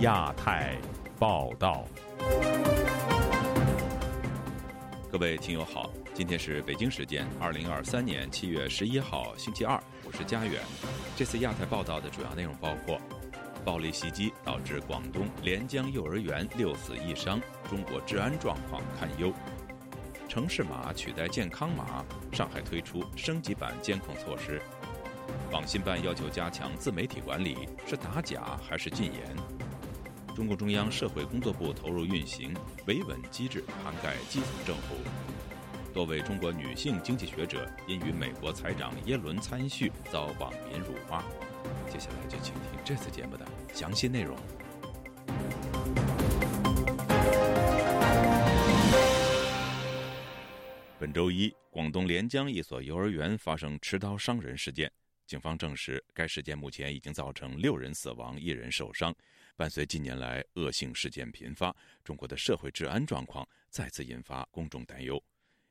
亚太报道。各位听友好，今天是北京时间二零二三年七月十一号星期二，我是佳远。这次亚太报道的主要内容包括：暴力袭击导致广东连江幼儿园六死一伤，中国治安状况堪忧；城市码取代健康码，上海推出升级版监控措施；网信办要求加强自媒体管理，是打假还是禁言？中共中央社会工作部投入运行维稳机制，涵盖基层政府。多位中国女性经济学者因与美国财长耶伦参叙遭网民辱骂。接下来就请听这次节目的详细内容。本周一，广东连江一所幼儿园发生持刀伤人事件，警方证实该事件目前已经造成六人死亡，一人受伤。伴随近年来恶性事件频发，中国的社会治安状况再次引发公众担忧。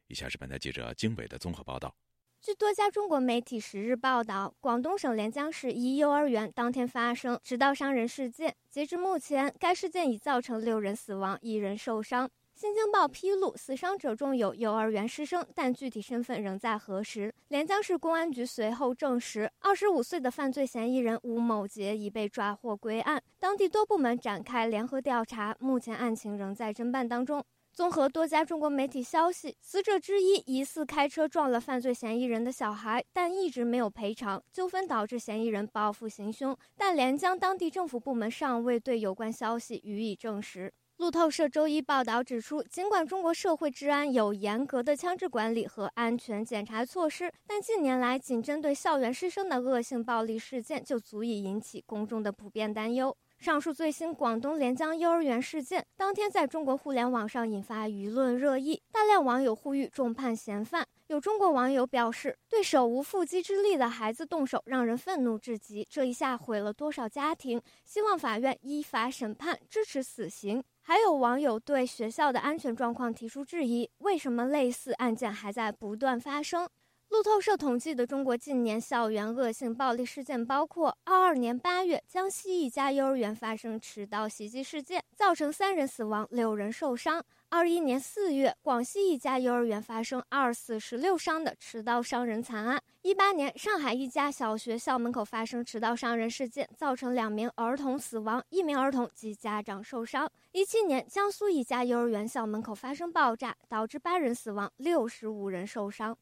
以下是本台记者经纬的综合报道。据多家中国媒体十日报道，广东省连江市一幼儿园当天发生持刀伤人事件。截至目前，该事件已造成六人死亡，一人受伤。新京报披露，死伤者中有幼儿园师生，但具体身份仍在核实。连江市公安局随后证实，二十五岁的犯罪嫌疑人吴某杰已被抓获归案，当地多部门展开联合调查，目前案情仍在侦办当中。综合多家中国媒体消息，死者之一疑似开车撞了犯罪嫌疑人的小孩，但一直没有赔偿，纠纷导致嫌疑人报复行凶，但连江当地政府部门尚未对有关消息予以证实。路透社周一报道指出，尽管中国社会治安有严格的枪支管理和安全检查措施，但近年来仅针对校园师生的恶性暴力事件就足以引起公众的普遍担忧。上述最新广东连江幼儿园事件当天在中国互联网上引发舆论热议，大量网友呼吁重判嫌犯。有中国网友表示，对手无缚鸡之力的孩子动手，让人愤怒至极，这一下毁了多少家庭？希望法院依法审判，支持死刑。还有网友对学校的安全状况提出质疑：为什么类似案件还在不断发生？路透社统计的中国近年校园恶性暴力事件包括：二二年八月，江西一家幼儿园发生持刀袭击事件，造成三人死亡、六人受伤。二一年四月，广西一家幼儿园发生二死十六伤的持刀伤人惨案。一八年，上海一家小学校门口发生持刀伤人事件，造成两名儿童死亡，一名儿童及家长受伤。一七年，江苏一家幼儿园校门口发生爆炸，导致八人死亡，六十五人受伤。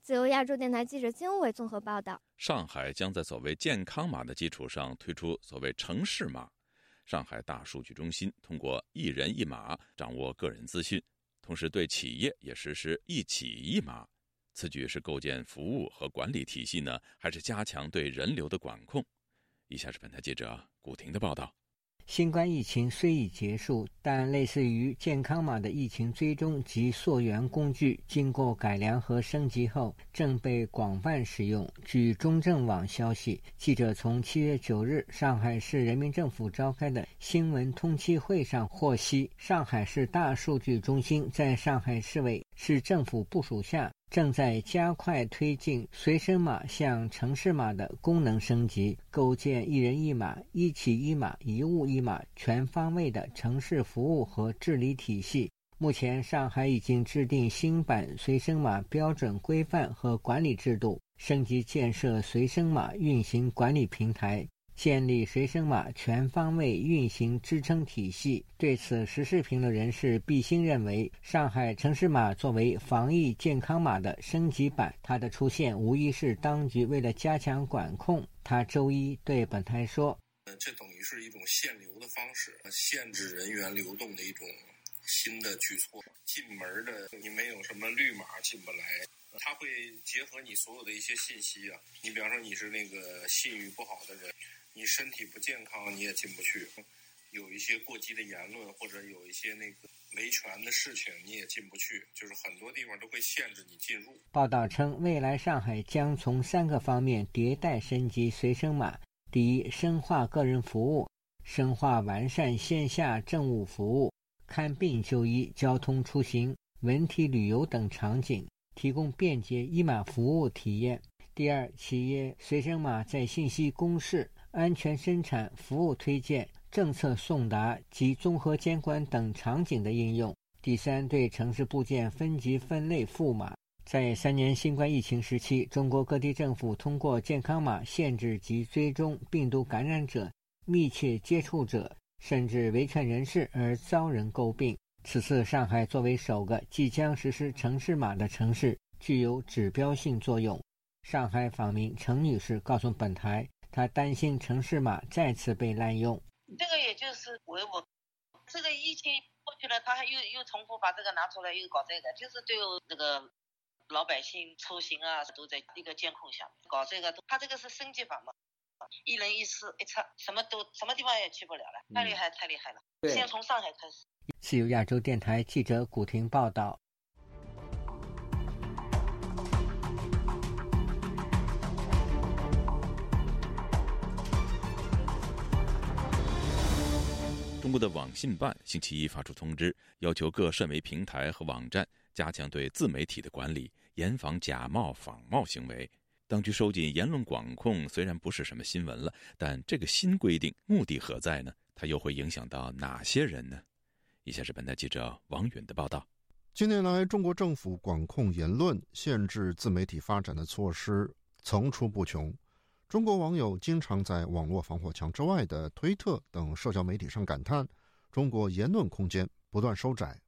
自由亚洲电台记者经纬综合报道：上海将在所谓健康码的基础上推出所谓城市码。上海大数据中心通过一人一码掌握个人资讯，同时对企业也实施一企一码。此举是构建服务和管理体系呢，还是加强对人流的管控？以下是本台记者古婷的报道。新冠疫情虽已结束，但类似于健康码的疫情追踪及溯源工具，经过改良和升级后，正被广泛使用。据中证网消息，记者从七月九日上海市人民政府召开的新闻通气会上获悉，上海市大数据中心在上海市委市政府部署下。正在加快推进随身码向城市码的功能升级，构建一人一码、一企一码、一物一码全方位的城市服务和治理体系。目前，上海已经制定新版随身码标准规范和管理制度，升级建设随身码运行管理平台。建立随身码全方位运行支撑体系。对此，时事评论人士毕兴认为，上海城市码作为防疫健康码的升级版，它的出现无疑是当局为了加强管控。他周一对本台说：“这等于是一种限流的方式，限制人员流动的一种新的举措。进门的你没有什么绿码进不来，它会结合你所有的一些信息啊。你比方说你是那个信誉不好的人。”你身体不健康，你也进不去；有一些过激的言论，或者有一些那个维权的事情，你也进不去。就是很多地方都会限制你进入。报道称，未来上海将从三个方面迭代升级随身码：第一，深化个人服务，深化完善线下政务服务，看病就医、交通出行、文体旅游等场景提供便捷一码服务体验；第二，企业随身码在信息公示。安全生产服务推荐、政策送达及综合监管等场景的应用；第三，对城市部件分级分类赋码。在三年新冠疫情时期，中国各地政府通过健康码限制及追踪病毒感染者、密切接触者，甚至维权人士而遭人诟病。此次上海作为首个即将实施城市码的城市，具有指标性作用。上海访民陈女士告诉本台，她担心城市码再次被滥用。这个也就是维稳，这个疫情过去了，他还又又重复把这个拿出来，又搞这个，就是对那个。老百姓出行啊，都在一个监控下搞这个，他这个是升级版嘛，一人一次一测，什么都什么地方也去不了了，太厉害太厉害了。先从上海开始。自由亚洲电台记者古婷报道。中国的网信办星期一发出通知，要求各社媒平台和网站加强对自媒体的管理。严防假冒仿冒行为，当局收紧言论管控虽然不是什么新闻了，但这个新规定目的何在呢？它又会影响到哪些人呢？以下是本台记者王允的报道。近年来，中国政府管控言论、限制自媒体发展的措施层出不穷。中国网友经常在网络防火墙之外的推特等社交媒体上感叹：中国言论空间不断收窄。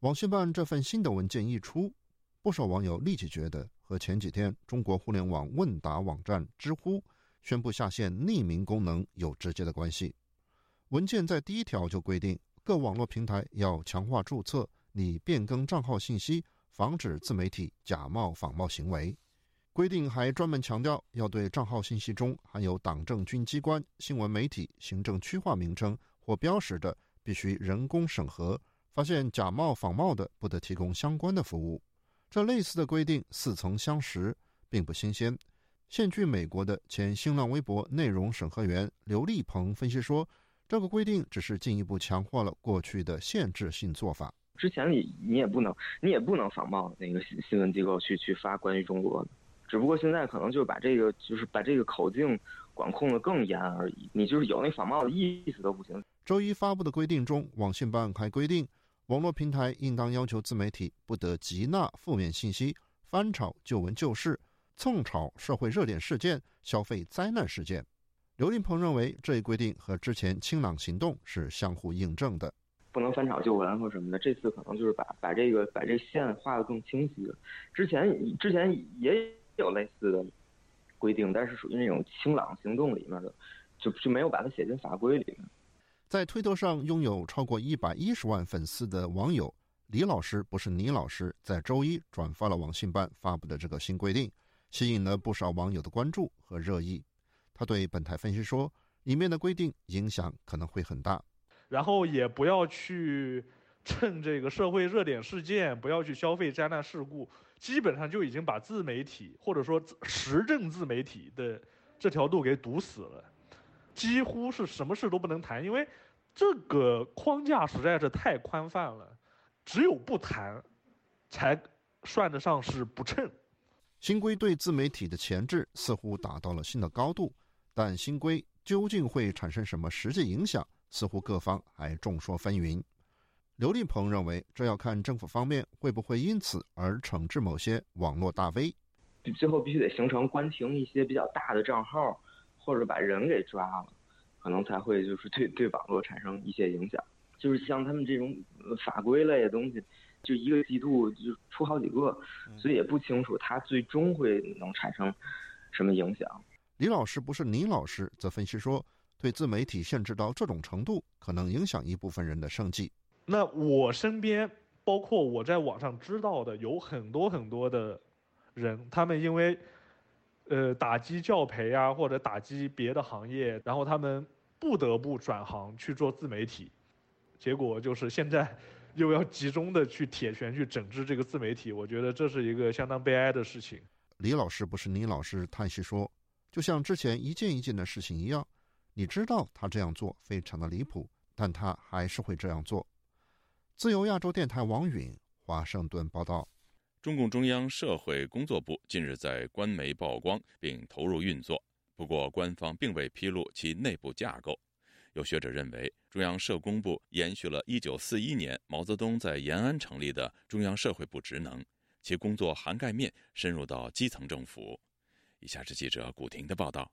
网信办这份新的文件一出。不少网友立即觉得和前几天中国互联网问答网站知乎宣布下线匿名功能有直接的关系。文件在第一条就规定，各网络平台要强化注册，拟变更账号信息，防止自媒体假冒仿冒行为。规定还专门强调，要对账号信息中含有党政军机关、新闻媒体、行政区划名称或标识的，必须人工审核，发现假冒仿冒的，不得提供相关的服务。这类似的规定似曾相识，并不新鲜。现居美国的前新浪微博内容审核员刘立鹏分析说：“这个规定只是进一步强化了过去的限制性做法。之前你你也不能，你也不能仿冒那个新新闻机构去去发关于中国的，只不过现在可能就把这个就是把这个口径管控的更严而已。你就是有那仿冒的意思都不行。”周一发布的规定中，网信办还规定。网络平台应当要求自媒体不得集纳负面信息、翻炒旧闻旧事、蹭炒社会热点事件、消费灾难事件。刘林鹏认为，这一规定和之前清朗行动是相互印证的。不能翻炒旧闻或什么的，这次可能就是把把这个把这线画得更清晰了。之前之前也有类似的规定，但是属于那种清朗行动里面的，就就没有把它写进法规里面。在推特上拥有超过一百一十万粉丝的网友李老师不是倪老师，在周一转发了网信办发布的这个新规定，吸引了不少网友的关注和热议。他对本台分析说，里面的规定影响可能会很大，然后也不要去趁这个社会热点事件，不要去消费灾难事故，基本上就已经把自媒体或者说时政自媒体的这条路给堵死了。几乎是什么事都不能谈，因为这个框架实在是太宽泛了，只有不谈，才算得上是不称。新规对自媒体的前置似乎达到了新的高度，但新规究竟会产生什么实际影响，似乎各方还众说纷纭。刘立鹏认为，这要看政府方面会不会因此而惩治某些网络大 V，最后必须得形成关停一些比较大的账号。或者把人给抓了，可能才会就是对对网络产生一些影响。就是像他们这种法规类的东西，就一个季度就出好几个，所以也不清楚它最终会能产生什么影响。李老师不是倪老师，则分析说，对自媒体限制到这种程度，可能影响一部分人的生计。那我身边，包括我在网上知道的，有很多很多的人，他们因为。呃，打击教培啊，或者打击别的行业，然后他们不得不转行去做自媒体，结果就是现在又要集中的去铁拳去整治这个自媒体，我觉得这是一个相当悲哀的事情。李老师不是倪老师叹息说，就像之前一件一件的事情一样，你知道他这样做非常的离谱，但他还是会这样做。自由亚洲电台王允华盛顿报道。中共中央社会工作部近日在官媒曝光并投入运作，不过官方并未披露其内部架构。有学者认为，中央社工部延续了1941年毛泽东在延安成立的中央社会部职能，其工作涵盖面深入到基层政府。以下是记者古婷的报道。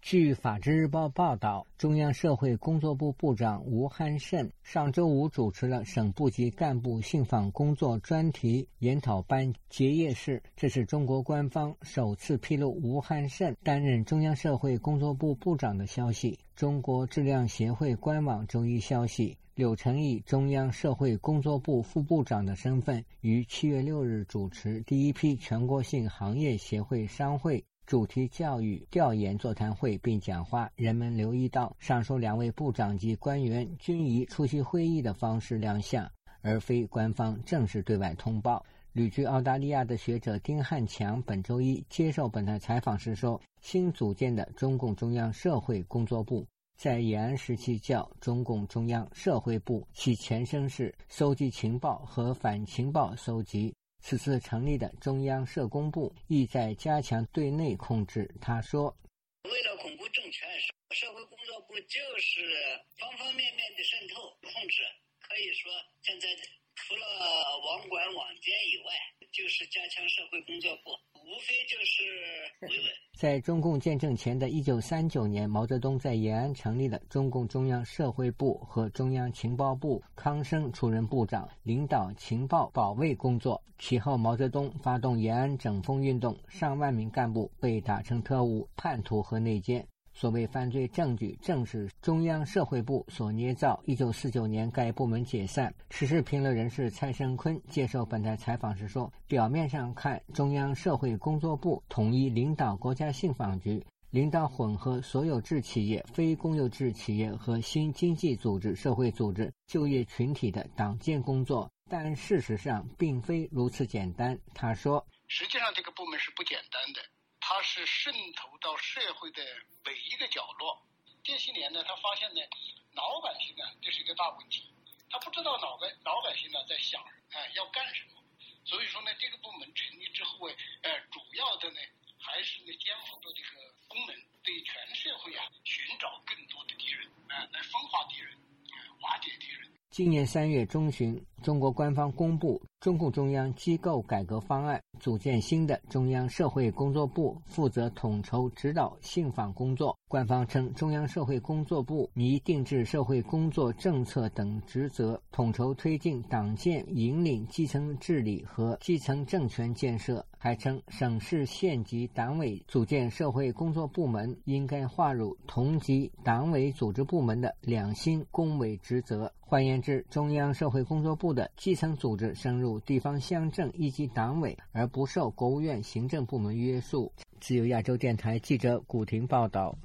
据《法制日报》报道，中央社会工作部部长吴汉胜上周五主持了省部级干部信访工作专题研讨班结业式。这是中国官方首次披露吴汉胜担任中央社会工作部部长的消息。中国质量协会官网周一消息，柳成以中央社会工作部副部长的身份，于七月六日主持第一批全国性行业协会商会。主题教育调研座谈会并讲话，人们留意到上述两位部长级官员均以出席会议的方式亮相，而非官方正式对外通报。旅居澳大利亚的学者丁汉强本周一接受本台采访时说：“新组建的中共中央社会工作部在延安时期叫中共中央社会部，其前身是搜集情报和反情报搜集。”此次成立的中央社工部意在加强对内控制。他说：“为了巩固政权，社会工作部就是方方面面的渗透控制。可以说，现在除了网管网监以外，就是加强社会工作部。”无非就是。在中共建政前的一九三九年，毛泽东在延安成立了中共中央社会部和中央情报部，康生出任部长，领导情报保卫工作。其后，毛泽东发动延安整风运动，上万名干部被打成特务、叛徒和内奸。所谓犯罪证据，正是中央社会部所捏造。一九四九年，该部门解散。时事评论人士蔡胜坤接受本台采访时说：“表面上看，中央社会工作部统一领导国家信访局，领导混合所有制企业、非公有制企业和新经济组织、社会组织、就业群体的党建工作，但事实上并非如此简单。”他说：“实际上，这个部门是不简单的。”它是渗透到社会的每一个角落。这些年呢，他发现呢，老百姓啊，这是一个大问题。他不知道老百老百姓呢在想，哎，要干什么。所以说呢，这个部门成立之后，呃，主要的呢，还是呢，肩负着这个功能，对全社会啊，寻找更多的敌人，啊，来分化敌人，瓦解敌人。今年三月中旬，中国官方公布中共中央机构改革方案，组建新的中央社会工作部，负责统筹指导信访工作。官方称，中央社会工作部拟定制社会工作政策等职责，统筹推进党建引领基层治理和基层政权建设。还称，省市县级党委组建社会工作部门，应该划入同级党委组织部门的两新工委职责。换言之，中央社会工作部的基层组织深入地方乡镇一级党委，而不受国务院行政部门约束。自由亚洲电台记者古婷报道。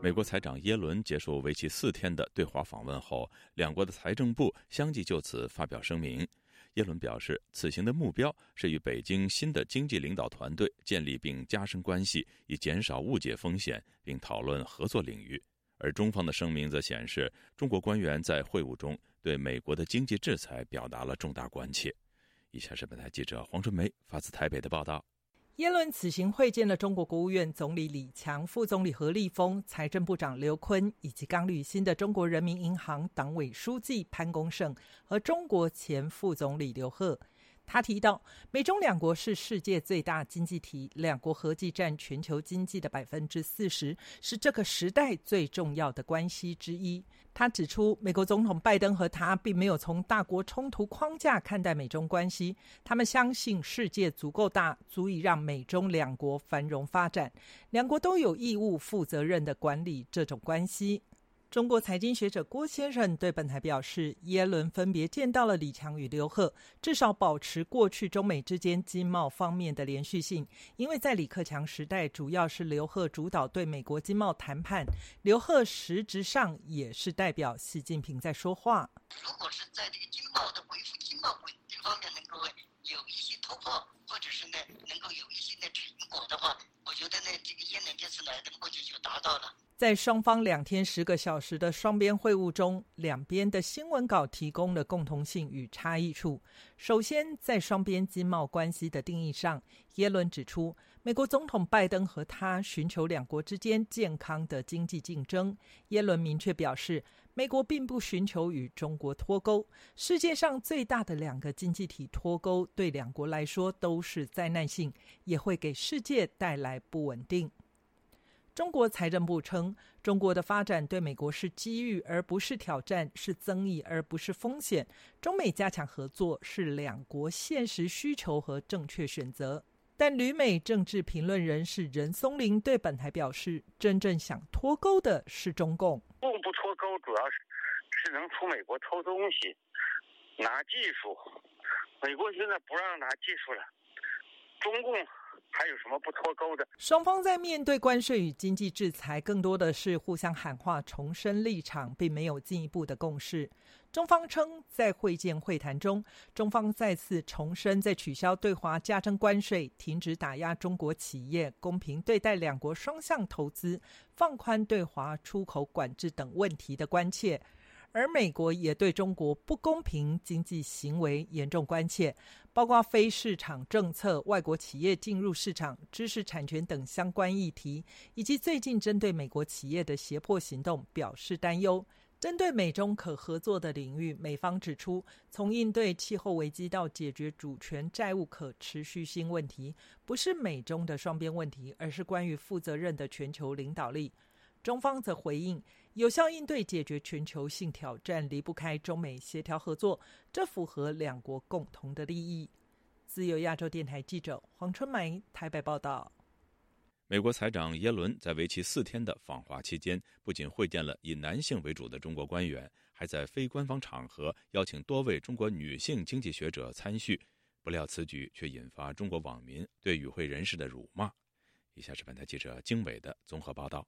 美国财长耶伦结束为期四天的对华访问后，两国的财政部相继就此发表声明。耶伦表示，此行的目标是与北京新的经济领导团队建立并加深关系，以减少误解风险，并讨论合作领域。而中方的声明则显示，中国官员在会晤中对美国的经济制裁表达了重大关切。以下是本台记者黄春梅发自台北的报道。耶伦此行会见了中国国务院总理李强、副总理何立峰、财政部长刘昆，以及刚履新的中国人民银行党委书记潘功胜和中国前副总理刘鹤。他提到，美中两国是世界最大经济体，两国合计占全球经济的百分之四十，是这个时代最重要的关系之一。他指出，美国总统拜登和他并没有从大国冲突框架看待美中关系，他们相信世界足够大，足以让美中两国繁荣发展，两国都有义务负责任的管理这种关系。中国财经学者郭先生对本台表示，耶伦分别见到了李强与刘鹤，至少保持过去中美之间经贸方面的连续性。因为在李克强时代，主要是刘鹤主导对美国经贸谈判，刘鹤实质上也是代表习近平在说话。如果是在这个经贸的恢复、经贸稳定方面能够有一些突破，或者是呢能够有一些的成果的话，我觉得呢这个耶伦这次来的目的就达到了。在双方两天十个小时的双边会晤中，两边的新闻稿提供了共同性与差异处。首先，在双边经贸关系的定义上，耶伦指出，美国总统拜登和他寻求两国之间健康的经济竞争。耶伦明确表示，美国并不寻求与中国脱钩。世界上最大的两个经济体脱钩，对两国来说都是灾难性，也会给世界带来不稳定。中国财政部称，中国的发展对美国是机遇而不是挑战，是增益而不是风险。中美加强合作是两国现实需求和正确选择。但旅美政治评论人士任松林对本台表示，真正想脱钩的是中共。共不脱钩，主要是是能从美国偷东西、拿技术。美国现在不让拿技术了，中共。还有什么不脱钩的？双方在面对关税与经济制裁，更多的是互相喊话、重申立场，并没有进一步的共识。中方称，在会见会谈中，中方再次重申，在取消对华加征关税、停止打压中国企业、公平对待两国双向投资、放宽对华出口管制等问题的关切。而美国也对中国不公平经济行为严重关切，包括非市场政策、外国企业进入市场、知识产权等相关议题，以及最近针对美国企业的胁迫行动表示担忧。针对美中可合作的领域，美方指出，从应对气候危机到解决主权债务可持续性问题，不是美中的双边问题，而是关于负责任的全球领导力。中方则回应。有效应对解决全球性挑战离不开中美协调合作，这符合两国共同的利益。自由亚洲电台记者黄春梅台北报道。美国财长耶伦在为期四天的访华期间，不仅会见了以男性为主的中国官员，还在非官方场合邀请多位中国女性经济学者参叙。不料此举却引发中国网民对与会人士的辱骂。以下是本台记者经纬的综合报道。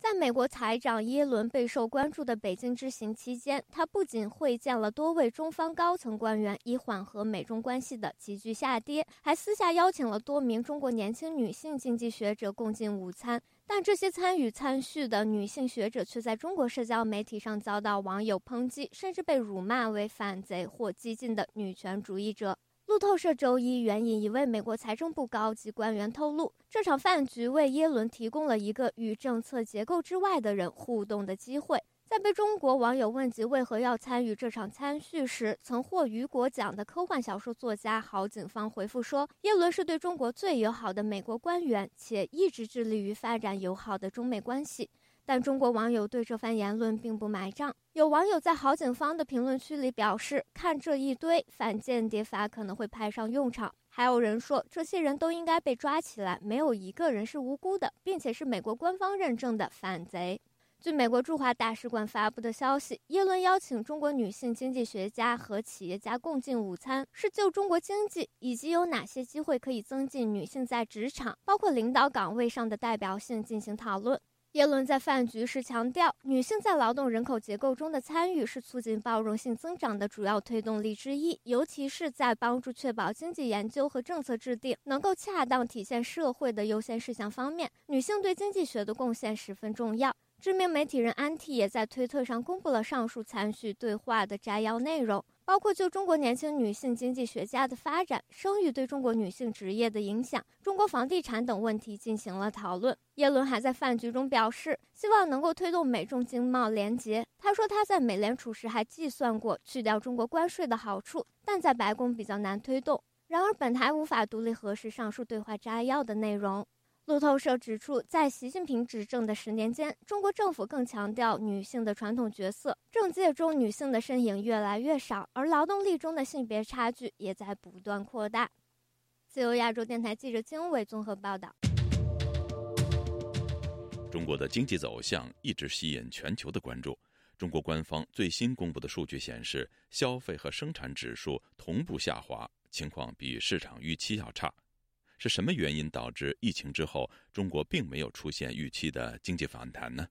在美国财长耶伦备受关注的北京之行期间，他不仅会见了多位中方高层官员，以缓和美中关系的急剧下跌，还私下邀请了多名中国年轻女性经济学者共进午餐。但这些参与参叙的女性学者却在中国社交媒体上遭到网友抨击，甚至被辱骂为反贼或激进的女权主义者。路透社周一援引一位美国财政部高级官员透露，这场饭局为耶伦提供了一个与政策结构之外的人互动的机会。在被中国网友问及为何要参与这场参叙时，曾获雨果奖的科幻小说作家郝景芳回复说：“耶伦是对中国最友好的美国官员，且一直致力于发展友好的中美关系。”但中国网友对这番言论并不买账。有网友在郝景芳的评论区里表示：“看这一堆反间谍法可能会派上用场。”还有人说：“这些人都应该被抓起来，没有一个人是无辜的，并且是美国官方认证的反贼。”据美国驻华大使馆发布的消息，耶伦邀请中国女性经济学家和企业家共进午餐，是就中国经济以及有哪些机会可以增进女性在职场，包括领导岗位上的代表性进行讨论。耶伦在饭局时强调，女性在劳动人口结构中的参与是促进包容性增长的主要推动力之一，尤其是在帮助确保经济研究和政策制定能够恰当体现社会的优先事项方面，女性对经济学的贡献十分重要。知名媒体人安蒂也在推特上公布了上述参叙对话的摘要内容，包括就中国年轻女性经济学家的发展、生育对中国女性职业的影响、中国房地产等问题进行了讨论。耶伦还在饭局中表示，希望能够推动美中经贸联结。他说他在美联储时还计算过去掉中国关税的好处，但在白宫比较难推动。然而，本台无法独立核实上述对话摘要的内容。路透社指出，在习近平执政的十年间，中国政府更强调女性的传统角色，政界中女性的身影越来越少，而劳动力中的性别差距也在不断扩大。自由亚洲电台记者经纬综合报道。中国的经济走向一直吸引全球的关注。中国官方最新公布的数据显示，消费和生产指数同步下滑，情况比市场预期要差。是什么原因导致疫情之后中国并没有出现预期的经济反弹呢？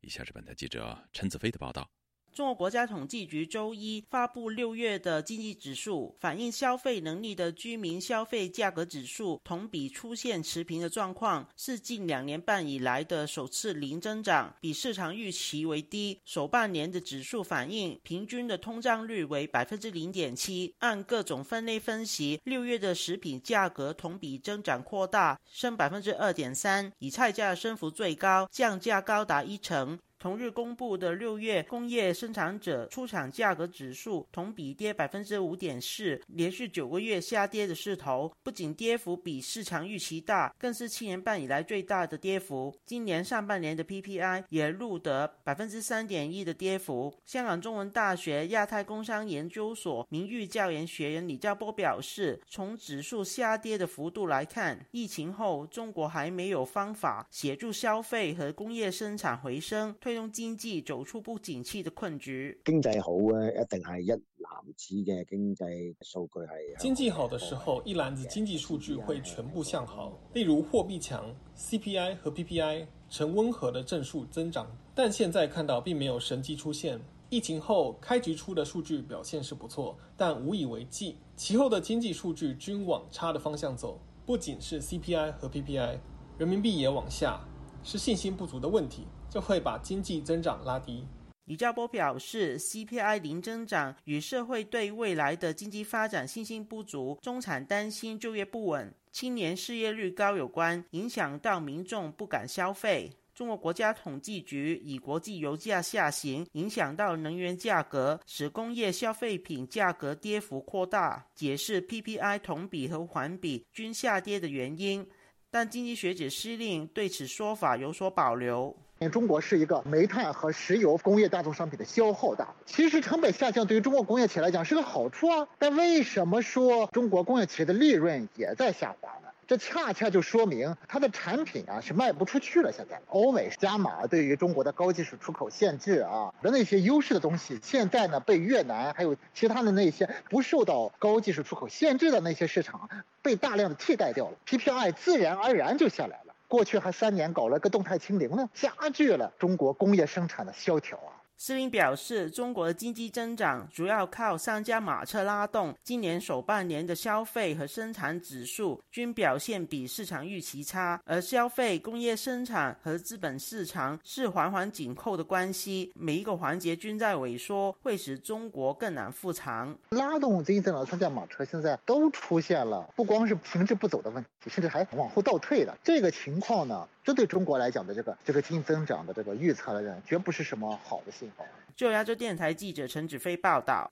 以下是本台记者陈子飞的报道。中国国家统计局周一发布六月的经济指数，反映消费能力的居民消费价格指数同比出现持平的状况，是近两年半以来的首次零增长，比市场预期为低。首半年的指数反映平均的通胀率为百分之零点七。按各种分类分析，六月的食品价格同比增长扩大，升百分之二点三，以菜价升幅最高，降价高达一成。同日公布的六月工业生产者出厂价格指数同比跌百分之五点四，连续九个月下跌的势头，不仅跌幅比市场预期大，更是七年半以来最大的跌幅。今年上半年的 PPI 也录得百分之三点一的跌幅。香港中文大学亚太工商研究所名誉教研学员李兆波表示，从指数下跌的幅度来看，疫情后中国还没有方法协助消费和工业生产回升。推动经济走出不景气的困局。经济好咧，一定系一篮子嘅经济数据系。经济好的时候，一篮子经济数据会全部向好，例如货币强，CPI 和 PPI 呈温和的正数增长。但现在看到并没有神迹出现。疫情后开局出的数据表现是不错，但无以为继。其后的经济数据均往差的方向走，不仅是 CPI 和 PPI，人民币也往下，是信心不足的问题。就会把经济增长拉低。李兆波表示，CPI 零增长与社会对未来的经济发展信心不足、中产担心就业不稳、青年失业率高有关，影响到民众不敢消费。中国国家统计局以国际油价下行影响到能源价格，使工业消费品价格跌幅扩大，解释 PPI 同比和环比均下跌的原因。但经济学者施令对此说法有所保留。中国是一个煤炭和石油工业大宗商品的消耗大，其实成本下降对于中国工业企业来讲是个好处啊。但为什么说中国工业企业的利润也在下滑呢？这恰恰就说明它的产品啊是卖不出去了。现在欧美加码对于中国的高技术出口限制啊的那些优势的东西，现在呢被越南还有其他的那些不受到高技术出口限制的那些市场被大量的替代掉了，PPI 自然而然就下来了。过去还三年搞了个动态清零呢，加剧了中国工业生产的萧条啊。斯林表示，中国的经济增长主要靠三驾马车拉动。今年首半年的消费和生产指数均表现比市场预期差，而消费、工业生产和资本市场是环环紧扣的关系，每一个环节均在萎缩，会使中国更难复常。拉动经济增长的三驾马车现在都出现了，不光是停滞不走的问题，甚至还往后倒退的这个情况呢？这对中国来讲的这个这个经济增长的这个预测来讲，绝不是什么好的信号。就亚洲电台记者陈子飞报道。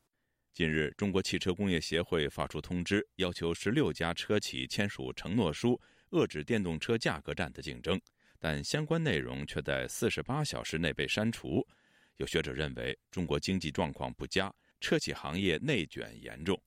近日，中国汽车工业协会发出通知，要求十六家车企签署承诺书，遏制电动车价格战的竞争，但相关内容却在四十八小时内被删除。有学者认为，中国经济状况不佳，车企行业内卷严重。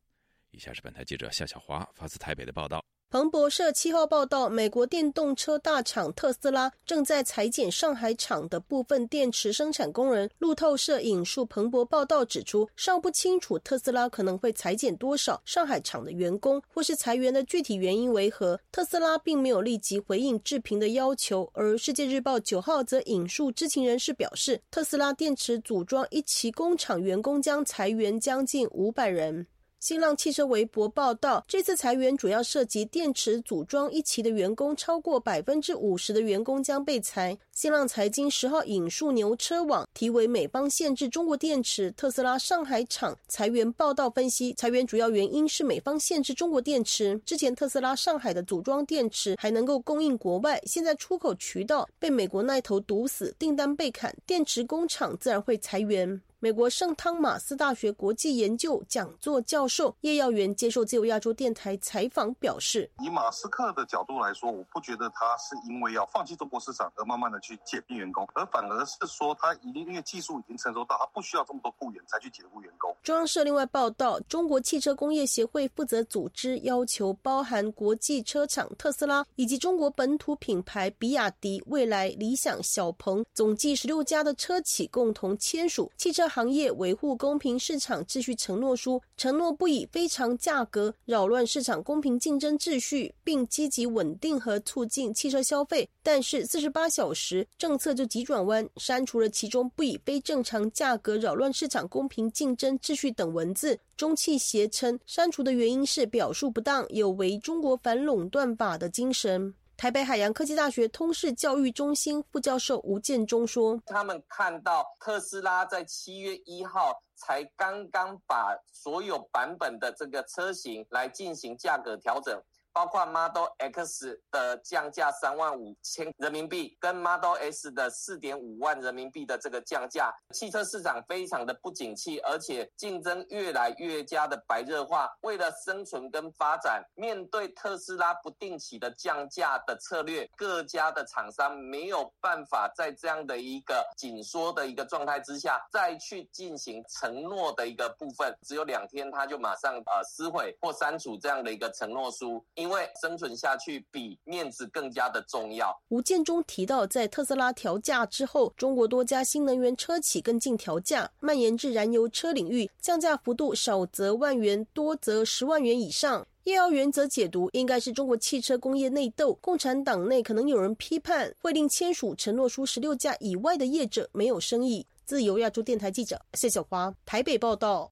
以下是本台记者夏小华发自台北的报道。彭博社七号报道，美国电动车大厂特斯拉正在裁减上海厂的部分电池生产工人。路透社引述彭博报道指出，尚不清楚特斯拉可能会裁减多少上海厂的员工，或是裁员的具体原因为何。特斯拉并没有立即回应置评的要求。而世界日报九号则引述知情人士表示，特斯拉电池组装一期工厂员工将裁员将近五百人。新浪汽车微博报道，这次裁员主要涉及电池组装一期的员工，超过百分之五十的员工将被裁。新浪财经十号引述牛车网题为“美方限制中国电池特斯拉上海厂裁员报道”分析，裁员主要原因是美方限制中国电池。之前特斯拉上海的组装电池还能够供应国外，现在出口渠道被美国那头堵死，订单被砍，电池工厂自然会裁员。美国圣汤马斯大学国际研究讲座教授叶耀元接受自由亚洲电台采访表示：“以马斯克的角度来说，我不觉得他是因为要放弃中国市场而慢慢的去解聘员工，而反而是说他已经因为技术已经成熟到他不需要这么多雇员才去解雇员工。”中央社另外报道，中国汽车工业协会负责组织要求包含国际车厂特斯拉以及中国本土品牌比亚迪、蔚来、理想、小鹏总计十六家的车企共同签署汽车。行业维护公平市场秩序承诺书，承诺不以非常价格扰乱市场公平竞争秩序，并积极稳定和促进汽车消费。但是四十八小时政策就急转弯，删除了其中不以非正常价格扰乱市场公平竞争秩序等文字。中汽协称，删除的原因是表述不当，有违中国反垄断法的精神。台北海洋科技大学通识教育中心副教授吴建中说：“他们看到特斯拉在七月一号才刚刚把所有版本的这个车型来进行价格调整。”包括 Model X 的降价三万五千人民币，跟 Model S 的四点五万人民币的这个降价，汽车市场非常的不景气，而且竞争越来越加的白热化。为了生存跟发展，面对特斯拉不定期的降价的策略，各家的厂商没有办法在这样的一个紧缩的一个状态之下，再去进行承诺的一个部分，只有两天他就马上呃撕毁或删除这样的一个承诺书。因为生存下去比面子更加的重要。吴建中提到，在特斯拉调价之后，中国多家新能源车企跟进调价，蔓延至燃油车领域，降价幅度少则万元，多则十万元以上。叶耀元则解读，应该是中国汽车工业内斗。共产党内可能有人批判，会令签署承诺书十六家以外的业者没有生意。自由亚洲电台记者谢小华台北报道。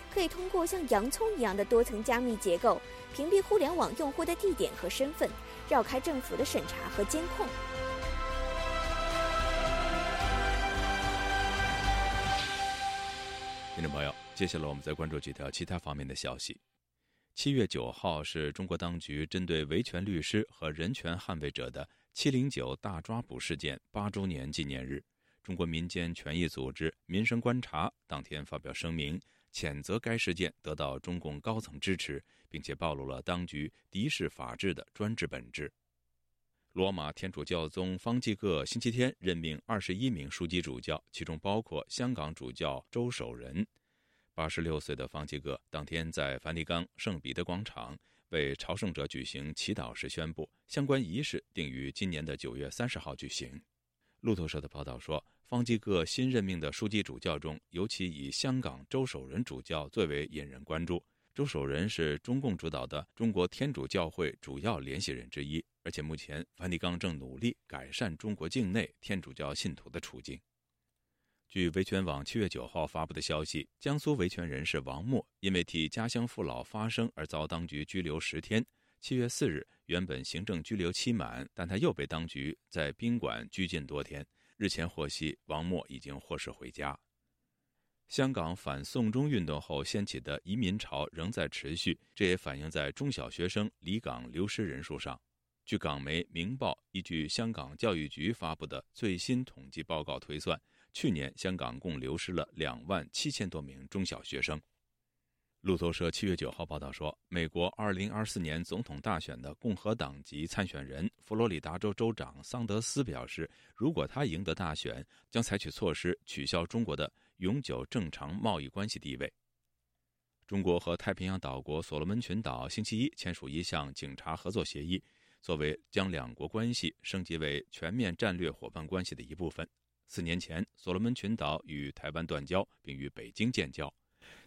可以通过像洋葱一样的多层加密结构，屏蔽互联网用户的地点和身份，绕开政府的审查和监控。听众朋友，接下来我们再关注几条其他方面的消息。七月九号是中国当局针对维权律师和人权捍卫者的“七零九”大抓捕事件八周年纪念日。中国民间权益组织“民生观察”当天发表声明。谴责该事件得到中共高层支持，并且暴露了当局敌视法治的专制本质。罗马天主教宗方济各星期天任命二十一名枢机主教，其中包括香港主教周守仁。八十六岁的方济各当天在梵蒂冈圣彼得广场为朝圣者举行祈祷时宣布，相关仪式定于今年的九月三十号举行。路透社的报道说。方济各新任命的书记主教中，尤其以香港周守仁主教最为引人关注。周守仁是中共主导的中国天主教会主要联系人之一，而且目前梵蒂冈正努力改善中国境内天主教信徒的处境。据维权网七月九号发布的消息，江苏维权人士王默因为替家乡父老发声而遭当局拘留十天。七月四日，原本行政拘留期满，但他又被当局在宾馆拘禁多天。日前获悉，王默已经获释回家。香港反送中运动后掀起的移民潮仍在持续，这也反映在中小学生离港流失人数上。据港媒《明报》依据香港教育局发布的最新统计报告推算，去年香港共流失了两万七千多名中小学生。路透社七月九号报道说，美国二零二四年总统大选的共和党籍参选人佛罗里达州州长桑德斯表示，如果他赢得大选，将采取措施取消中国的永久正常贸易关系地位。中国和太平洋岛国所罗门群岛星期一签署一项警察合作协议，作为将两国关系升级为全面战略伙伴关系的一部分。四年前，所罗门群岛与台湾断交，并与北京建交。